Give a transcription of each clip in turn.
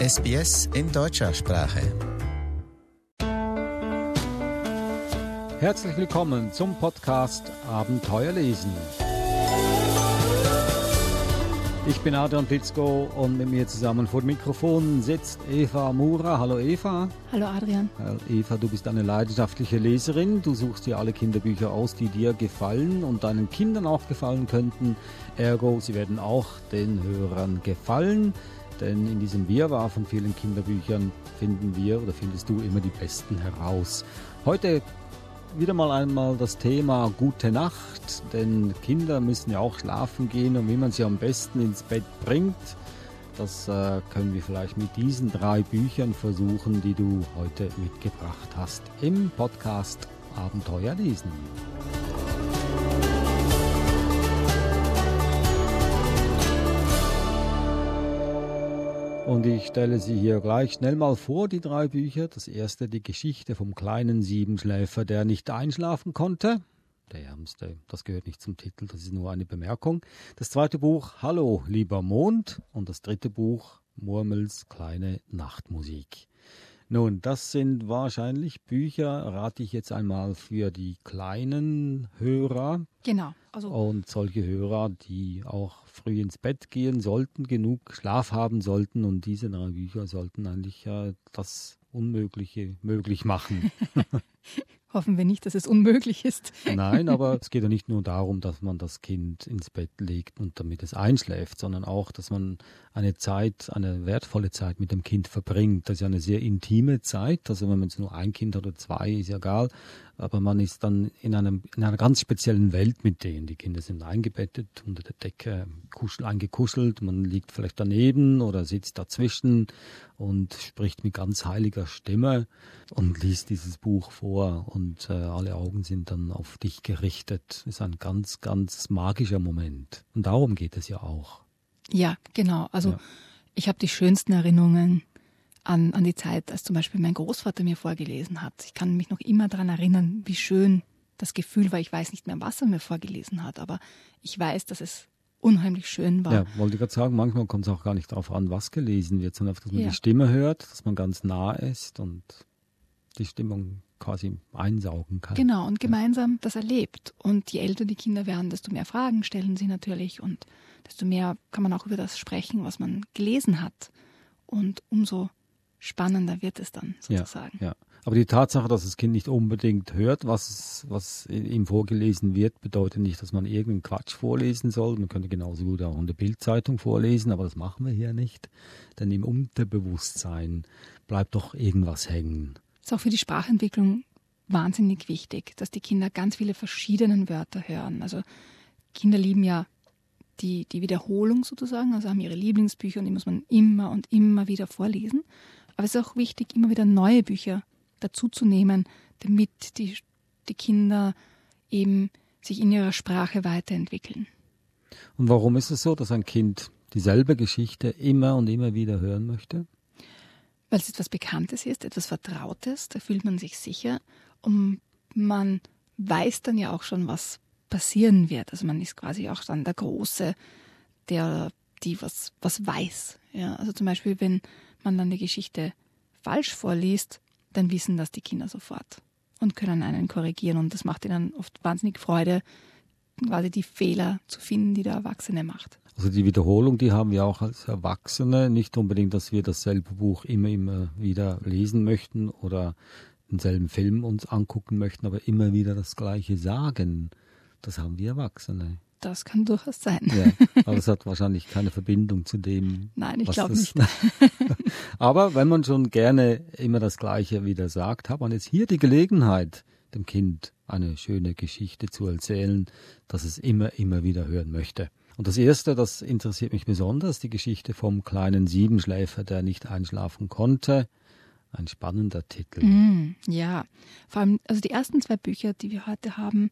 SBS in deutscher Sprache. Herzlich willkommen zum Podcast Abenteuer lesen. Ich bin Adrian Pitzko und mit mir zusammen vor dem Mikrofon sitzt Eva Mura. Hallo Eva. Hallo Adrian. Eva, du bist eine leidenschaftliche Leserin. Du suchst dir alle Kinderbücher aus, die dir gefallen und deinen Kindern auch gefallen könnten. Ergo, sie werden auch den Hörern gefallen. Denn in diesem Wirrwarr von vielen Kinderbüchern finden wir oder findest du immer die besten heraus. Heute wieder mal einmal das Thema gute Nacht, denn Kinder müssen ja auch schlafen gehen und wie man sie am besten ins Bett bringt, das äh, können wir vielleicht mit diesen drei Büchern versuchen, die du heute mitgebracht hast im Podcast Abenteuer lesen. Und ich stelle sie hier gleich schnell mal vor, die drei Bücher. Das erste, die Geschichte vom kleinen Siebenschläfer, der nicht einschlafen konnte. Der Ärmste, das gehört nicht zum Titel, das ist nur eine Bemerkung. Das zweite Buch, Hallo, lieber Mond. Und das dritte Buch, Murmels kleine Nachtmusik. Nun, das sind wahrscheinlich Bücher, rate ich jetzt einmal für die kleinen Hörer. Genau. Also und solche Hörer, die auch früh ins Bett gehen sollten, genug Schlaf haben sollten. Und diese drei Bücher sollten eigentlich ja das Unmögliche möglich machen. Hoffen wir nicht, dass es unmöglich ist. Nein, aber es geht ja nicht nur darum, dass man das Kind ins Bett legt und damit es einschläft, sondern auch, dass man eine Zeit, eine wertvolle Zeit mit dem Kind verbringt. Das ist ja eine sehr intime Zeit. Also wenn man jetzt nur ein Kind hat oder zwei, ist ja egal aber man ist dann in, einem, in einer ganz speziellen Welt mit denen. Die Kinder sind eingebettet, unter der Decke kuschel, eingekuschelt, man liegt vielleicht daneben oder sitzt dazwischen und spricht mit ganz heiliger Stimme und liest dieses Buch vor und äh, alle Augen sind dann auf dich gerichtet. Das ist ein ganz, ganz magischer Moment. Und darum geht es ja auch. Ja, genau. Also ja. ich habe die schönsten Erinnerungen an, an die Zeit, als zum Beispiel mein Großvater mir vorgelesen hat. Ich kann mich noch immer daran erinnern, wie schön das Gefühl war. Ich weiß nicht mehr, was er mir vorgelesen hat, aber ich weiß, dass es unheimlich schön war. Ja, wollte gerade sagen, manchmal kommt es auch gar nicht darauf an, was gelesen wird, sondern dass man ja. die Stimme hört, dass man ganz nah ist und die Stimmung quasi einsaugen kann. Genau, und gemeinsam das erlebt. Und je älter die Kinder werden, desto mehr Fragen stellen sie natürlich und desto mehr kann man auch über das sprechen, was man gelesen hat. Und umso spannender wird es dann sozusagen. Ja, ja. Aber die Tatsache, dass das Kind nicht unbedingt hört, was, was ihm vorgelesen wird, bedeutet nicht, dass man irgendeinen Quatsch vorlesen soll. Man könnte genauso gut auch in der Bildzeitung vorlesen, aber das machen wir hier nicht. Denn im Unterbewusstsein bleibt doch irgendwas hängen. Das ist auch für die Sprachentwicklung wahnsinnig wichtig, dass die Kinder ganz viele verschiedene Wörter hören. Also Kinder lieben ja die, die Wiederholung sozusagen, also haben ihre Lieblingsbücher und die muss man immer und immer wieder vorlesen. Aber es ist auch wichtig, immer wieder neue Bücher dazuzunehmen, damit die, die Kinder eben sich in ihrer Sprache weiterentwickeln. Und warum ist es so, dass ein Kind dieselbe Geschichte immer und immer wieder hören möchte? Weil es etwas Bekanntes ist, etwas Vertrautes, da fühlt man sich sicher und man weiß dann ja auch schon, was passieren wird. Also man ist quasi auch dann der Große, der die was, was weiß. Ja, also zum Beispiel, wenn man dann die Geschichte falsch vorliest, dann wissen das die Kinder sofort und können einen korrigieren. Und das macht ihnen oft wahnsinnig Freude, quasi die Fehler zu finden, die der Erwachsene macht. Also die Wiederholung, die haben wir auch als Erwachsene. Nicht unbedingt, dass wir dasselbe Buch immer, immer wieder lesen möchten oder denselben Film uns angucken möchten, aber immer wieder das Gleiche sagen. Das haben wir Erwachsene. Das kann durchaus sein. Ja, aber es hat wahrscheinlich keine Verbindung zu dem. Nein, ich glaube nicht. aber wenn man schon gerne immer das Gleiche wieder sagt, hat man jetzt hier die Gelegenheit, dem Kind eine schöne Geschichte zu erzählen, dass es immer, immer wieder hören möchte. Und das erste, das interessiert mich besonders, die Geschichte vom kleinen Siebenschläfer, der nicht einschlafen konnte. Ein spannender Titel. Mm, ja, vor allem, also die ersten zwei Bücher, die wir heute haben,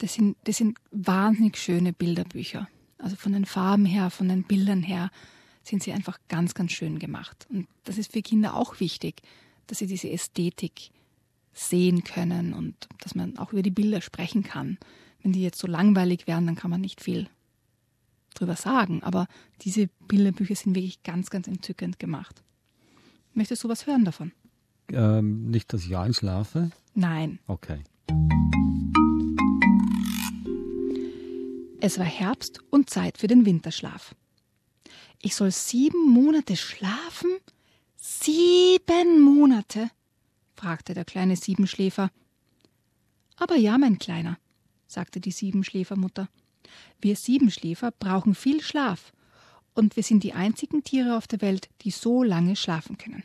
das sind, das sind wahnsinnig schöne Bilderbücher. Also von den Farben her, von den Bildern her sind sie einfach ganz, ganz schön gemacht. Und das ist für Kinder auch wichtig, dass sie diese Ästhetik sehen können und dass man auch über die Bilder sprechen kann. Wenn die jetzt so langweilig wären, dann kann man nicht viel drüber sagen, aber diese Bilderbücher sind wirklich ganz, ganz entzückend gemacht. Möchtest du was hören davon? Ähm, nicht, dass ich einschlafe? Nein. Okay. Es war Herbst und Zeit für den Winterschlaf. Ich soll sieben Monate schlafen? Sieben Monate? fragte der kleine Siebenschläfer. Aber ja, mein Kleiner, sagte die Siebenschläfermutter. Wir Siebenschläfer brauchen viel Schlaf, und wir sind die einzigen Tiere auf der Welt, die so lange schlafen können.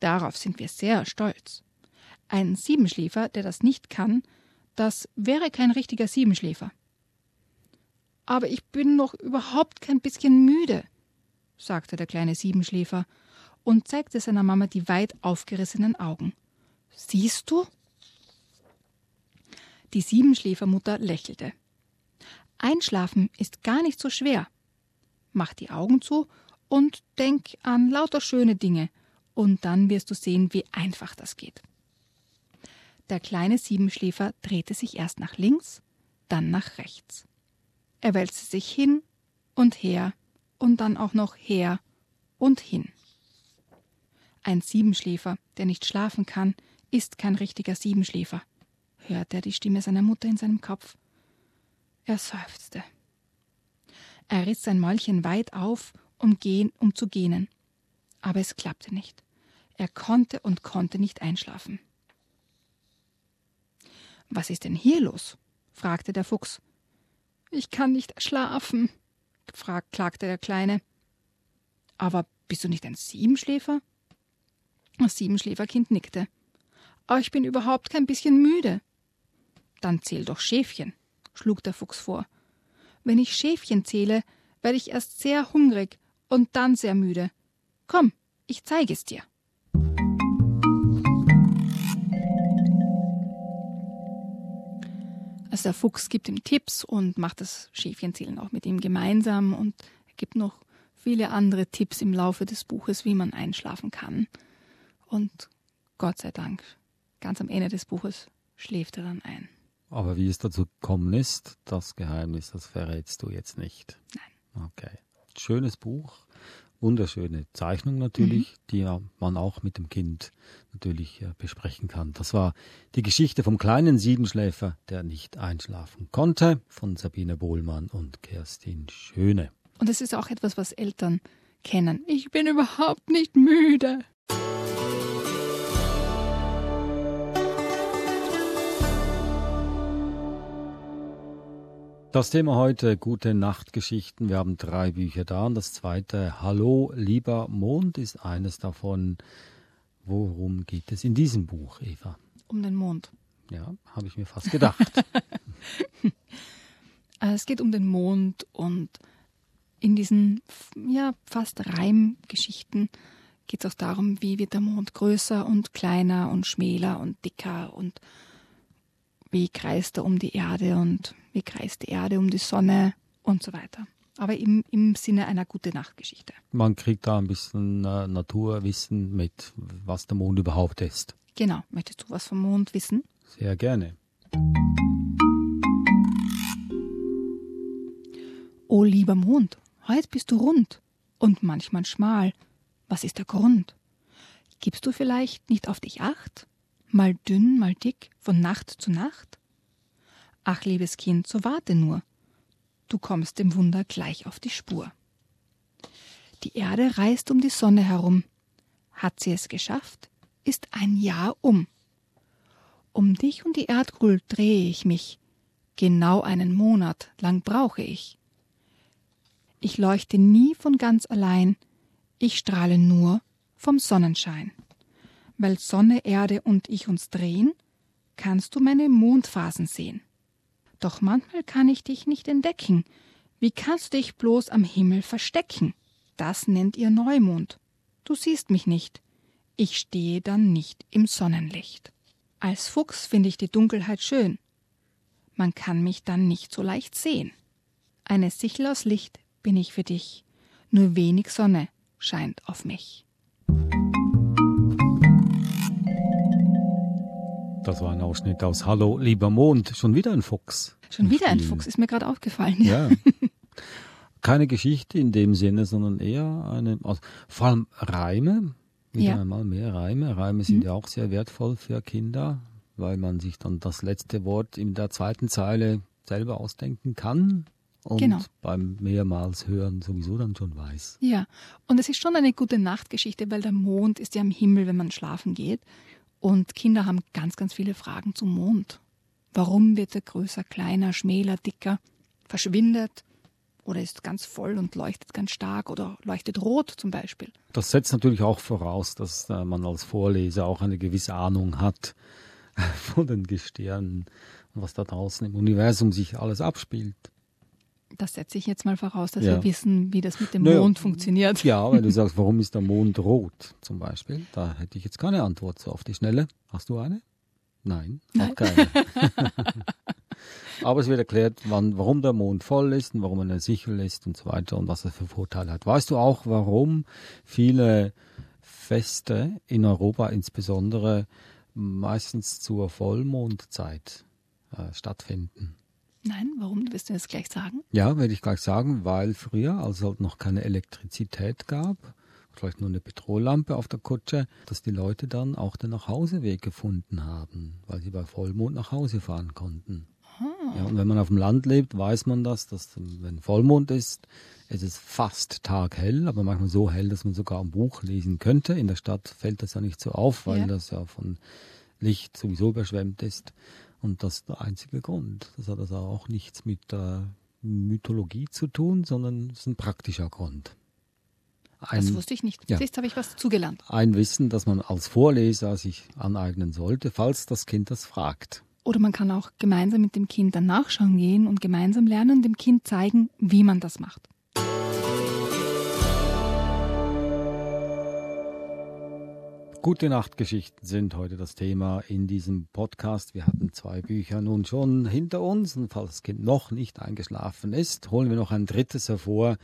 Darauf sind wir sehr stolz. Ein Siebenschläfer, der das nicht kann, das wäre kein richtiger Siebenschläfer. Aber ich bin noch überhaupt kein bisschen müde, sagte der kleine Siebenschläfer und zeigte seiner Mama die weit aufgerissenen Augen. Siehst du? Die Siebenschläfermutter lächelte. Einschlafen ist gar nicht so schwer. Mach die Augen zu und denk an lauter schöne Dinge, und dann wirst du sehen, wie einfach das geht. Der kleine Siebenschläfer drehte sich erst nach links, dann nach rechts. Er wälzte sich hin und her und dann auch noch her und hin. Ein Siebenschläfer, der nicht schlafen kann, ist kein richtiger Siebenschläfer, hörte er die Stimme seiner Mutter in seinem Kopf. Er seufzte. Er riss sein Mäulchen weit auf, um, gehen, um zu gähnen. Aber es klappte nicht. Er konnte und konnte nicht einschlafen. Was ist denn hier los? fragte der Fuchs. Ich kann nicht schlafen, frag, klagte der Kleine. Aber bist du nicht ein Siebenschläfer? Das Siebenschläferkind nickte. Aber ich bin überhaupt kein bisschen müde. Dann zähl doch Schäfchen, schlug der Fuchs vor. Wenn ich Schäfchen zähle, werde ich erst sehr hungrig und dann sehr müde. Komm, ich zeige es dir. Also der Fuchs gibt ihm Tipps und macht das Schäfchenzählen auch mit ihm gemeinsam und er gibt noch viele andere Tipps im Laufe des Buches, wie man einschlafen kann. Und Gott sei Dank, ganz am Ende des Buches schläft er dann ein. Aber wie es dazu gekommen ist, das Geheimnis, das verrätst du jetzt nicht. Nein. Okay. Schönes Buch, wunderschöne Zeichnung natürlich, mhm. die man auch mit dem Kind natürlich äh, besprechen kann. Das war die Geschichte vom kleinen Siebenschläfer, der nicht einschlafen konnte, von Sabine Bohlmann und Kerstin Schöne. Und es ist auch etwas, was Eltern kennen. Ich bin überhaupt nicht müde. Das Thema heute gute Nachtgeschichten. Wir haben drei Bücher da und das zweite Hallo lieber Mond ist eines davon. Worum geht es in diesem Buch, Eva? Um den Mond. Ja, habe ich mir fast gedacht. Äh, es geht um den Mond und in diesen ja, fast Reimgeschichten geht es auch darum, wie wird der Mond größer und kleiner und schmäler und dicker und wie kreist er um die Erde und wie kreist die Erde um die Sonne und so weiter. Aber im, im Sinne einer gute Nachtgeschichte. Man kriegt da ein bisschen äh, Naturwissen mit, was der Mond überhaupt ist. Genau. Möchtest du was vom Mond wissen? Sehr gerne. O lieber Mond, heut bist du rund und manchmal schmal. Was ist der Grund? Gibst du vielleicht nicht auf dich acht? Mal dünn, mal dick, von Nacht zu Nacht? Ach, liebes Kind, so warte nur. Du kommst dem Wunder gleich auf die Spur. Die Erde reist um die Sonne herum. Hat sie es geschafft, ist ein Jahr um. Um dich und die Erdkugel drehe ich mich. Genau einen Monat lang brauche ich. Ich leuchte nie von ganz allein, ich strahle nur vom Sonnenschein. Weil Sonne, Erde und ich uns drehen, kannst du meine Mondphasen sehen. Doch manchmal kann ich dich nicht entdecken. Wie kannst du dich bloß am Himmel verstecken? Das nennt ihr Neumond. Du siehst mich nicht. Ich stehe dann nicht im Sonnenlicht. Als Fuchs finde ich die Dunkelheit schön. Man kann mich dann nicht so leicht sehen. Eine Sichel aus Licht bin ich für dich. Nur wenig Sonne scheint auf mich. Das war ein Ausschnitt aus Hallo, lieber Mond. Schon wieder ein Fuchs. Schon wieder ein Fuchs, ist mir gerade aufgefallen. Ja. keine Geschichte in dem Sinne, sondern eher eine, also vor allem Reime, wieder Ja. einmal mehr Reime. Reime sind Mhm. ja auch sehr wertvoll für Kinder, weil man sich dann das letzte Wort in der zweiten Zeile selber ausdenken kann und Genau. beim mehrmals hören sowieso dann schon weiß. Ja, und es ist schon eine gute Nachtgeschichte, weil der Mond ist ja am Himmel, wenn man schlafen geht. Und Kinder haben ganz, ganz viele Fragen zum Mond. Warum wird er größer, kleiner, schmäler, dicker, verschwindet oder ist ganz voll und leuchtet ganz stark oder leuchtet rot zum Beispiel? Das setzt natürlich auch voraus, dass äh, man als Vorleser auch eine gewisse Ahnung hat von den Gestirnen und was da draußen im Universum sich alles abspielt. Das setze ich jetzt mal voraus, dass Ja. wir wissen, wie das mit dem Naja, Mond funktioniert. Ja, wenn du sagst, warum ist der Mond rot zum Beispiel, da hätte ich jetzt keine Antwort so auf die Schnelle. Hast du eine? Nein, Nein. auch keine. Aber es wird erklärt, wann, warum der Mond voll ist und warum er sicher ist und so weiter und was er für Vorteile hat. Weißt du auch, warum viele Feste in Europa insbesondere meistens zur Vollmondzeit äh, stattfinden? Nein, warum? Du wirst mir das gleich sagen. Ja, werde ich gleich sagen, weil früher, als es halt noch keine Elektrizität gab, vielleicht nur eine Petrollampe auf der Kutsche, dass die Leute dann auch den Nachhauseweg gefunden haben, weil sie bei Vollmond nach Hause fahren konnten. Ja, und wenn man auf dem Land lebt, weiß man das, dass wenn Vollmond ist, es ist fast taghell, aber manchmal so hell, dass man sogar ein Buch lesen könnte. In der Stadt fällt das ja nicht so auf, weil Ja. das ja von Licht sowieso überschwemmt ist. Und das ist der einzige Grund. Das hat also auch nichts mit der Mythologie zu tun, sondern es ist ein praktischer Grund. Das Ein, wusste ich nicht. ja. Siehst, habe ich was dazugelernt. ein Wissen, das man als Vorleser sich aneignen sollte, falls das Kind das fragt. Oder man kann auch gemeinsam mit dem Kind dann nachschauen gehen und gemeinsam lernen, dem Kind zeigen, wie man das macht. Gute Nachtgeschichten sind heute das Thema in diesem Podcast. Wir hatten zwei Bücher nun schon hinter uns und falls das Kind noch nicht eingeschlafen ist, holen wir noch ein drittes hervor.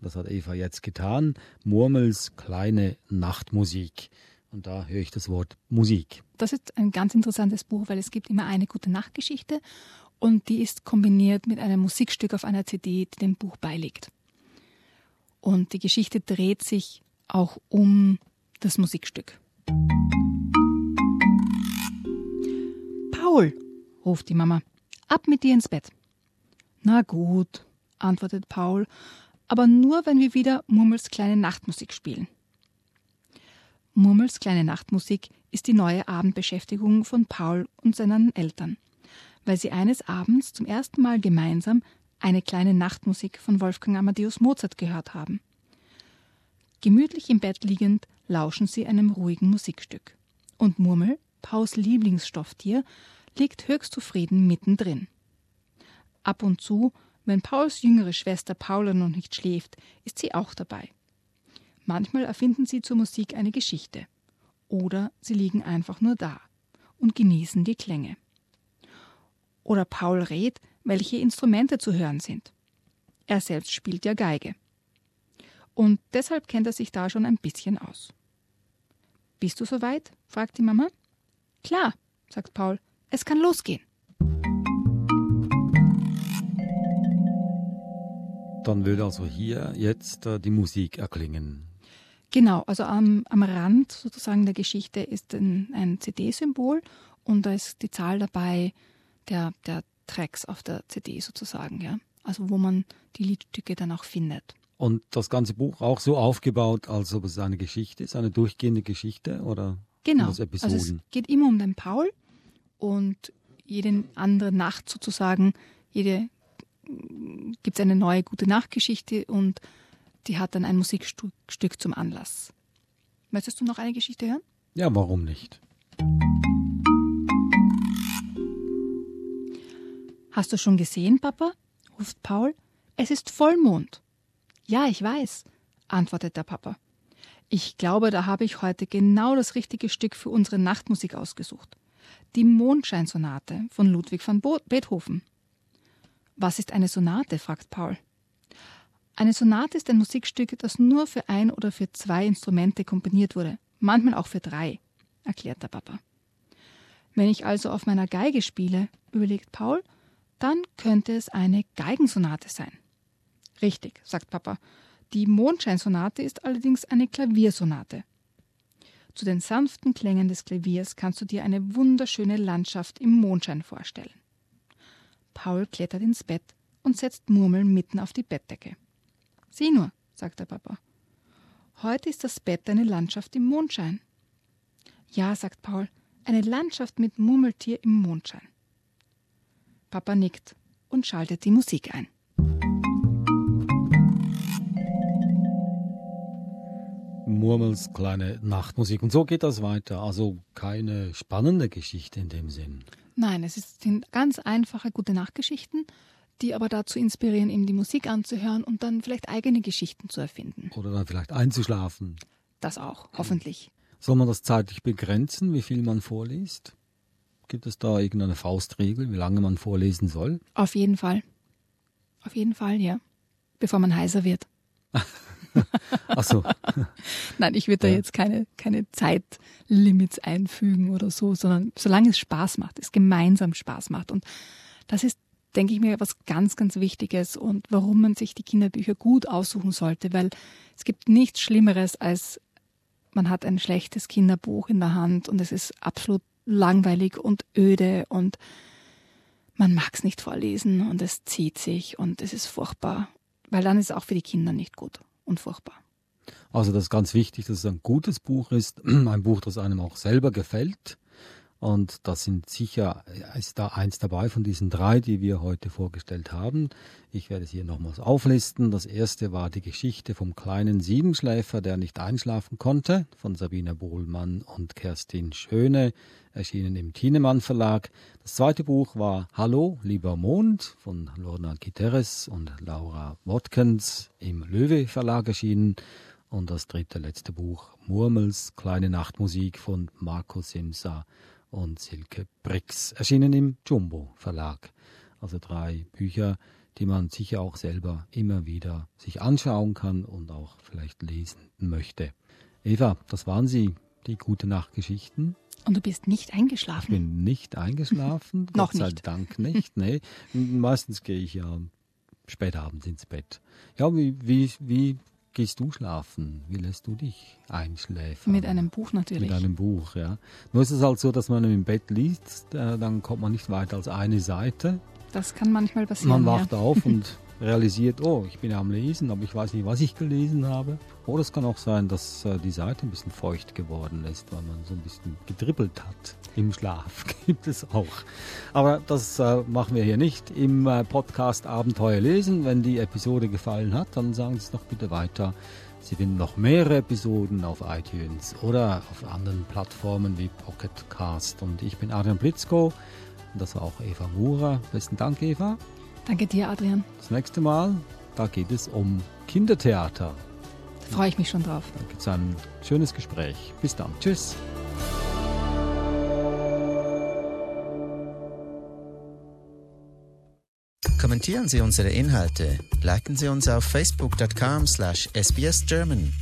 Das hat Eva jetzt getan. Murmels kleine Nachtmusik. Und da höre ich das Wort Musik. Das ist ein ganz interessantes Buch, weil es gibt immer eine gute Nachtgeschichte und die ist kombiniert mit einem Musikstück auf einer CD, die dem Buch beiliegt. Und die Geschichte dreht sich auch um das Musikstück. Paul, ruft die Mama, ab mit dir ins Bett. Na gut, antwortet Paul, aber nur, wenn wir wieder Murmels kleine Nachtmusik spielen. Murmels kleine Nachtmusik ist die neue Abendbeschäftigung von Paul und seinen Eltern, weil sie eines Abends zum ersten Mal gemeinsam eine kleine Nachtmusik von Wolfgang Amadeus Mozart gehört haben. Gemütlich im Bett liegend lauschen sie einem ruhigen Musikstück. Und Murmel, Pauls Lieblingsstofftier, liegt höchst zufrieden mittendrin. Ab und zu, wenn Pauls jüngere Schwester Paula noch nicht schläft, ist sie auch dabei. Manchmal erfinden sie zur Musik eine Geschichte. Oder sie liegen einfach nur da und genießen die Klänge. Oder Paul rät, welche Instrumente zu hören sind. Er selbst spielt ja Geige. Und deshalb kennt er sich da schon ein bisschen aus. Bist du soweit? fragt die Mama. Klar, sagt Paul. Es kann losgehen. Dann würde also hier jetzt äh, die Musik erklingen. Genau, also am, am Rand sozusagen der Geschichte ist ein, ein CD-Symbol und da ist die Zahl dabei der, der Tracks auf der CD sozusagen, ja. Also wo man die Liedstücke dann auch findet. Und das ganze Buch auch so aufgebaut, als ob es eine Geschichte ist, eine durchgehende Geschichte oder Genau. Also es geht immer um den Paul und jede andere Nacht sozusagen, jede gibt es eine neue gute Nachtgeschichte und die hat dann ein Musikstück Stück zum Anlass. Möchtest du noch eine Geschichte hören? ja, warum nicht? Hast du schon gesehen, Papa? ruft Paul. Es ist Vollmond. Ja, ich weiß, antwortet der Papa. Ich glaube, da habe ich heute genau das richtige Stück für unsere Nachtmusik ausgesucht. Die Mondscheinsonate von Ludwig van Beethoven. Was ist eine Sonate? fragt Paul. Eine Sonate ist ein Musikstück, das nur für ein oder für zwei Instrumente komponiert wurde, manchmal auch für drei, erklärt der Papa. Wenn ich also auf meiner Geige spiele, überlegt Paul, dann könnte es eine Geigensonate sein. Richtig, sagt Papa. Die Mondscheinsonate ist allerdings eine Klaviersonate. Zu den sanften Klängen des Klaviers kannst du dir eine wunderschöne Landschaft im Mondschein vorstellen. Paul klettert ins Bett und setzt Murmel mitten auf die Bettdecke. Sieh nur, sagt der Papa. Heute ist das Bett eine Landschaft im Mondschein. Ja, sagt Paul, eine Landschaft mit Murmeltier im Mondschein. Papa nickt und schaltet die Musik ein. Murmels kleine Nachtmusik. Und so geht das weiter. Also keine spannende Geschichte in dem Sinn. Nein, es sind ganz einfache gute Nachtgeschichten, die aber dazu inspirieren, eben die Musik anzuhören und dann vielleicht eigene Geschichten zu erfinden. Oder dann vielleicht einzuschlafen. Das auch, hoffentlich. Soll man das zeitlich begrenzen, wie viel man vorliest? Gibt es da irgendeine Faustregel, wie lange man vorlesen soll? Auf jeden Fall. Auf jeden Fall, ja. Bevor man heiser wird. Ach so. Nein, ich würde da jetzt keine, keine Zeitlimits einfügen oder so, sondern solange es Spaß macht, es gemeinsam Spaß macht. Und das ist, denke ich mir, was ganz, ganz Wichtiges und warum man sich die Kinderbücher gut aussuchen sollte, weil es gibt nichts Schlimmeres als man hat ein schlechtes Kinderbuch in der Hand und es ist absolut langweilig und öde und man mag es nicht vorlesen und es zieht sich und es ist furchtbar, weil dann ist es auch für die Kinder nicht gut und furchtbar. Also das ist ganz wichtig, dass es ein gutes Buch ist, ein Buch, das einem auch selber gefällt. Und das sind sicher, ist da eins dabei von diesen drei, die wir heute vorgestellt haben. Ich werde es hier nochmals auflisten. Das erste war die Geschichte vom kleinen Siebenschläfer, der nicht einschlafen konnte, von Sabina Bohlmann und Kerstin Schöne, erschienen im Thienemann Verlag. Das zweite Buch war Hallo, lieber Mond von Lorna Giteres und Laura Watkins im Löwe Verlag erschienen. Und das dritte, letzte Buch Murmels kleine Nachtmusik von Marco Simsa und Silke Brix, erschienen im Jumbo Verlag. Also drei Bücher, die man sicher auch selber immer wieder sich anschauen kann und auch vielleicht lesen möchte. Eva, das waren sie, die gute Nachtgeschichten. Und du bist nicht eingeschlafen? Ich bin nicht eingeschlafen. Noch Gott sei nicht. Dank nicht. Nee. Meistens gehe ich ja spät abends ins Bett. Ja, wie, wie, wie gehst du schlafen? Wie lässt du dich einschläfern? Mit einem Buch natürlich. Mit einem Buch, ja. Nur ist es halt so, dass man im Bett liest, äh, dann kommt man nicht weiter als eine Seite. Das kann manchmal passieren. Man wacht ja. auf und realisiert, oh, ich bin ja am Lesen, aber ich weiß nicht, was ich gelesen habe. Oder es kann auch sein, dass äh, die Seite ein bisschen feucht geworden ist, weil man so ein bisschen gedribbelt hat. Im Schlaf gibt es auch. Aber das äh, machen wir hier nicht im äh, Podcast Abenteuer lesen. Wenn die Episode gefallen hat, dann sagen Sie es doch bitte weiter. Sie finden noch mehrere Episoden auf iTunes oder auf anderen Plattformen wie Pocket Cast. Und ich bin Adrian Blitzko und das war auch Eva Murer. Besten Dank, Eva. Danke dir, Adrian. Das nächste Mal, da geht es um Kindertheater. Da freue ich mich schon drauf. Da gibt es ein schönes Gespräch. Bis dann. Tschüss. Kommentieren Sie unsere Inhalte, liken Sie uns auf facebook.com slash sbsgerman